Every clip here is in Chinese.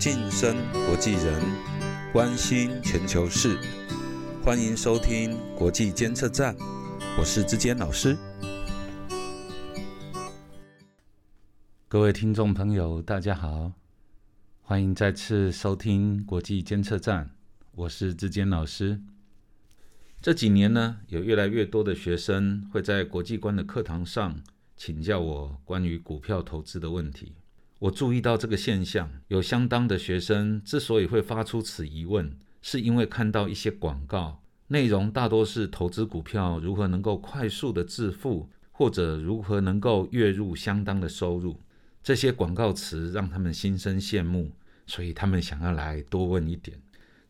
晋升国际人，关心全球事，欢迎收听国际监测站，我是志坚老师。各位听众朋友，大家好，欢迎再次收听国际监测站，我是志坚老师。这几年呢，有越来越多的学生会在国际观的课堂上请教我关于股票投资的问题。我注意到这个现象，有相当的学生之所以会发出此疑问，是因为看到一些广告内容大多是投资股票如何能够快速的致富，或者如何能够月入相当的收入。这些广告词让他们心生羡慕，所以他们想要来多问一点。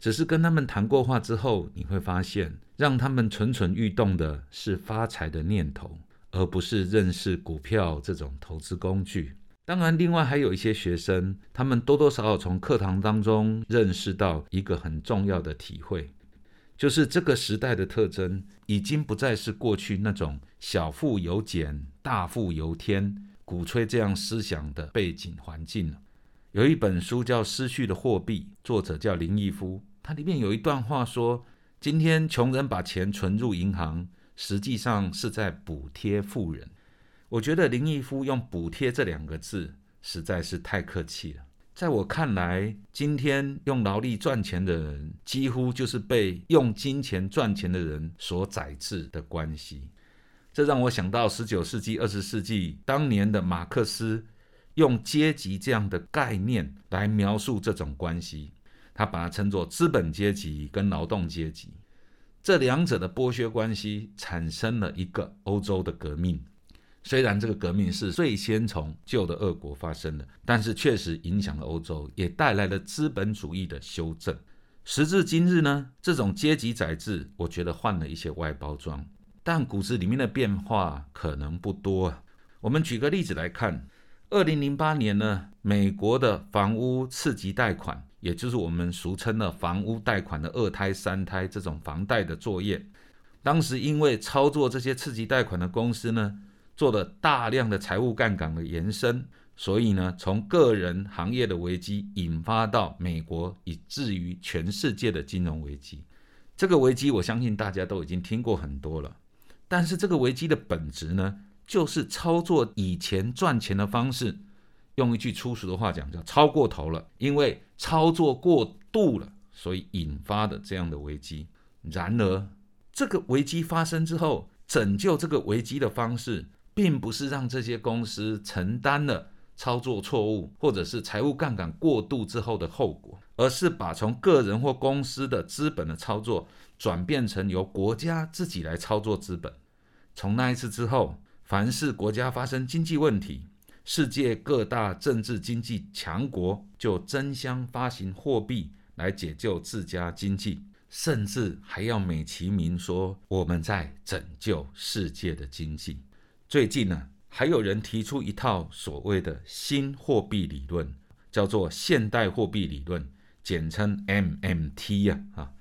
只是跟他们谈过话之后，你会发现，让他们蠢蠢欲动的是发财的念头，而不是认识股票这种投资工具。当然，另外还有一些学生，他们多多少少从课堂当中认识到一个很重要的体会，就是这个时代的特征已经不再是过去那种小富由俭、大富由天、鼓吹这样思想的背景环境了。有一本书叫《失去的货币》，作者叫林毅夫。它里面有一段话说：“今天穷人把钱存入银行，实际上是在补贴富人。”我觉得林毅夫用“补贴”这两个字实在是太客气了。在我看来，今天用劳力赚钱的人，几乎就是被用金钱赚钱的人所宰制的关系。这让我想到十九世纪、二十世纪当年的马克思用阶级这样的概念来描述这种关系。他把它称作资本阶级跟劳动阶级这两者的剥削关系，产生了一个欧洲的革命。虽然这个革命是最先从旧的俄国发生的，但是确实影响了欧洲，也带来了资本主义的修正。时至今日呢，这种阶级宰制，我觉得换了一些外包装，但骨子里面的变化可能不多。我们举个例子来看，二零零八年呢，美国的房屋次级贷款。也就是我们俗称的房屋贷款的二胎、三胎这种房贷的作业，当时因为操作这些次级贷款的公司呢，做了大量的财务杠杆的延伸，所以呢，从个人行业的危机引发到美国，以至于全世界的金融危机。这个危机，我相信大家都已经听过很多了。但是这个危机的本质呢，就是操作以前赚钱的方式。用一句粗俗的话讲，叫超过头了，因为操作过度了，所以引发的这样的危机。然而，这个危机发生之后，拯救这个危机的方式，并不是让这些公司承担了操作错误或者是财务杠杆过度之后的后果，而是把从个人或公司的资本的操作，转变成由国家自己来操作资本。从那一次之后，凡是国家发生经济问题，世界各大政治经济强国就争相发行货币来解救自家经济，甚至还要美其名说我们在拯救世界的经济。最近呢，还有人提出一套所谓的新货币理论，叫做现代货币理论，简称 MMT 呀啊，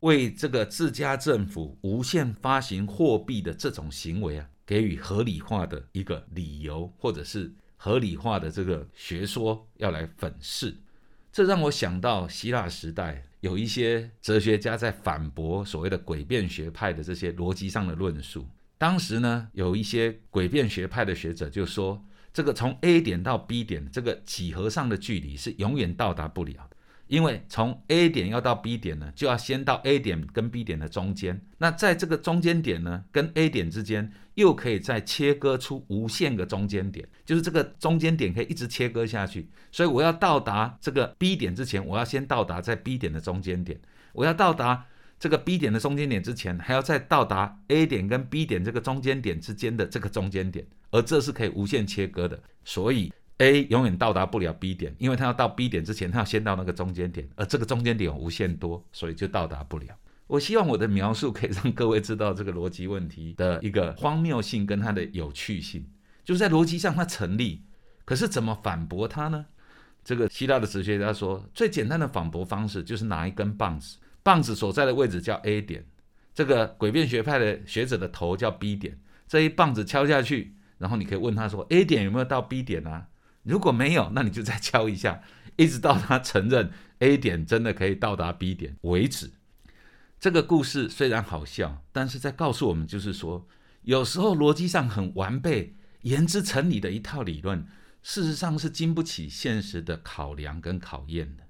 为这个自家政府无限发行货币的这种行为啊。给予合理化的一个理由，或者是合理化的这个学说要来粉饰，这让我想到希腊时代有一些哲学家在反驳所谓的诡辩学派的这些逻辑上的论述。当时呢，有一些诡辩学派的学者就说，这个从 A 点到 B 点这个几何上的距离是永远到达不了的。因为从 A 点要到 B 点呢，就要先到 A 点跟 B 点的中间。那在这个中间点呢，跟 A 点之间又可以再切割出无限个中间点，就是这个中间点可以一直切割下去。所以我要到达这个 B 点之前，我要先到达在 B 点的中间点。我要到达这个 B 点的中间点之前，还要再到达 A 点跟 B 点这个中间点之间的这个中间点，而这是可以无限切割的。所以。A 永远到达不了 B 点，因为它要到 B 点之前，它要先到那个中间点，而这个中间点无限多，所以就到达不了。我希望我的描述可以让各位知道这个逻辑问题的一个荒谬性跟它的有趣性，就是在逻辑上它成立，可是怎么反驳它呢？这个希腊的哲学家说，最简单的反驳方式就是拿一根棒子，棒子所在的位置叫 A 点，这个诡辩学派的学者的头叫 B 点，这一棒子敲下去，然后你可以问他说，A 点有没有到 B 点啊？如果没有，那你就再敲一下，一直到他承认 A 点真的可以到达 B 点为止。这个故事虽然好笑，但是在告诉我们，就是说，有时候逻辑上很完备、言之成理的一套理论，事实上是经不起现实的考量跟考验的。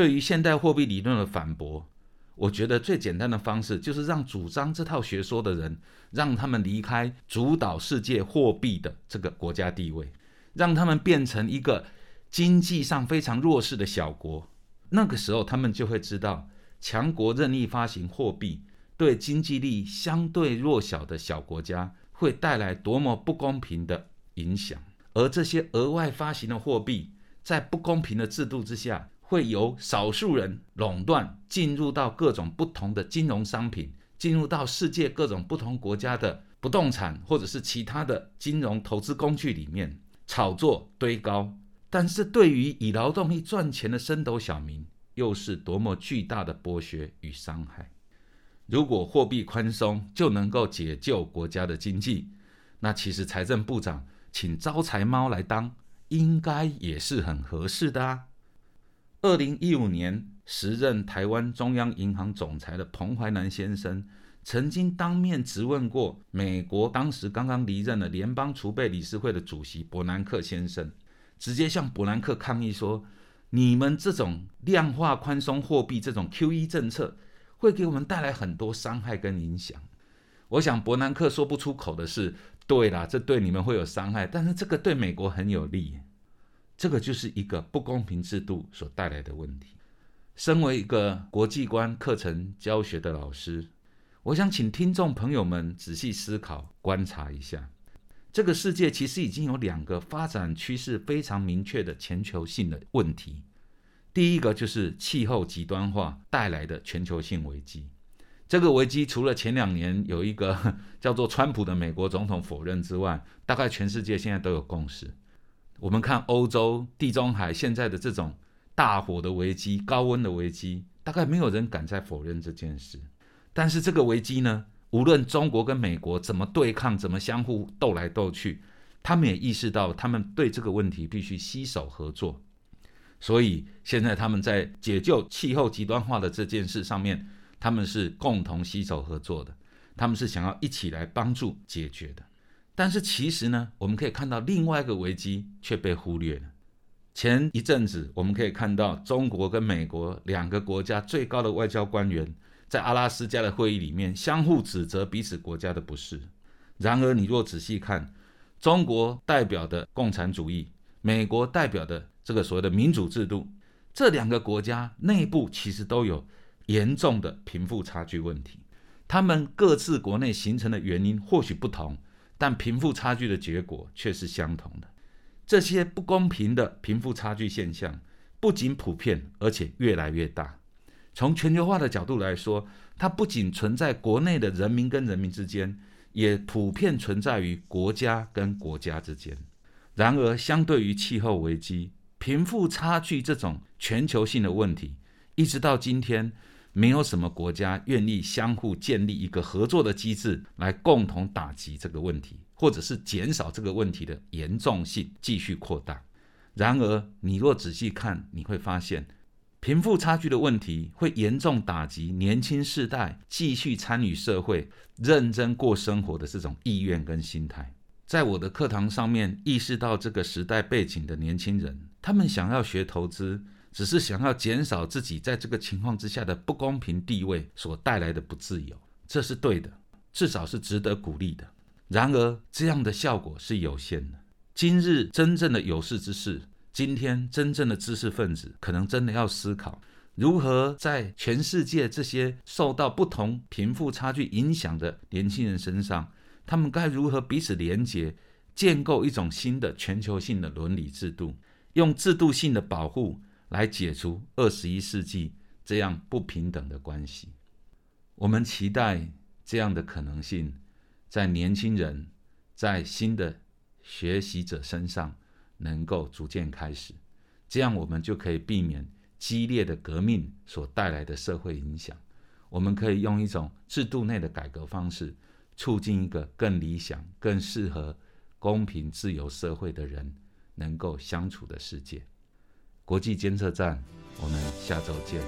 对于现代货币理论的反驳，我觉得最简单的方式就是让主张这套学说的人，让他们离开主导世界货币的这个国家地位，让他们变成一个经济上非常弱势的小国。那个时候，他们就会知道。强国任意发行货币，对经济力相对弱小的小国家会带来多么不公平的影响。而这些额外发行的货币，在不公平的制度之下，会由少数人垄断，进入到各种不同的金融商品，进入到世界各种不同国家的不动产或者是其他的金融投资工具里面炒作堆高。但是对于以劳动力赚钱的升斗小民，又是多么巨大的剥削与伤害！如果货币宽松就能够解救国家的经济，那其实财政部长请招财猫来当，应该也是很合适的啊。二零一五年，时任台湾中央银行总裁的彭淮南先生，曾经当面质问过美国当时刚刚离任的联邦储备理事会的主席伯南克先生，直接向伯南克抗议说。你们这种量化宽松货币这种 QE 政策，会给我们带来很多伤害跟影响。我想伯南克说不出口的是，对啦，这对你们会有伤害，但是这个对美国很有利。这个就是一个不公平制度所带来的问题。身为一个国际观课程教学的老师，我想请听众朋友们仔细思考、观察一下。这个世界其实已经有两个发展趋势非常明确的全球性的问题。第一个就是气候极端化带来的全球性危机。这个危机除了前两年有一个 叫做川普的美国总统否认之外，大概全世界现在都有共识。我们看欧洲、地中海现在的这种大火的危机、高温的危机，大概没有人敢再否认这件事。但是这个危机呢？无论中国跟美国怎么对抗，怎么相互斗来斗去，他们也意识到，他们对这个问题必须携手合作。所以现在他们在解救气候极端化的这件事上面，他们是共同携手合作的，他们是想要一起来帮助解决的。但是其实呢，我们可以看到另外一个危机却被忽略了。前一阵子我们可以看到，中国跟美国两个国家最高的外交官员。在阿拉斯加的会议里面，相互指责彼此国家的不是。然而，你若仔细看，中国代表的共产主义，美国代表的这个所谓的民主制度，这两个国家内部其实都有严重的贫富差距问题。他们各自国内形成的原因或许不同，但贫富差距的结果却是相同的。这些不公平的贫富差距现象不仅普遍，而且越来越大。从全球化的角度来说，它不仅存在国内的人民跟人民之间，也普遍存在于国家跟国家之间。然而，相对于气候危机、贫富差距这种全球性的问题，一直到今天，没有什么国家愿意相互建立一个合作的机制，来共同打击这个问题，或者是减少这个问题的严重性继续扩大。然而，你若仔细看，你会发现。贫富差距的问题会严重打击年轻世代继续参与社会、认真过生活的这种意愿跟心态。在我的课堂上面，意识到这个时代背景的年轻人，他们想要学投资，只是想要减少自己在这个情况之下的不公平地位所带来的不自由，这是对的，至少是值得鼓励的。然而，这样的效果是有限的。今日真正的有识之士。今天真正的知识分子可能真的要思考，如何在全世界这些受到不同贫富差距影响的年轻人身上，他们该如何彼此连结，建构一种新的全球性的伦理制度，用制度性的保护来解除二十一世纪这样不平等的关系。我们期待这样的可能性在年轻人、在新的学习者身上。能够逐渐开始，这样我们就可以避免激烈的革命所带来的社会影响。我们可以用一种制度内的改革方式，促进一个更理想、更适合公平自由社会的人能够相处的世界。国际监测站，我们下周见。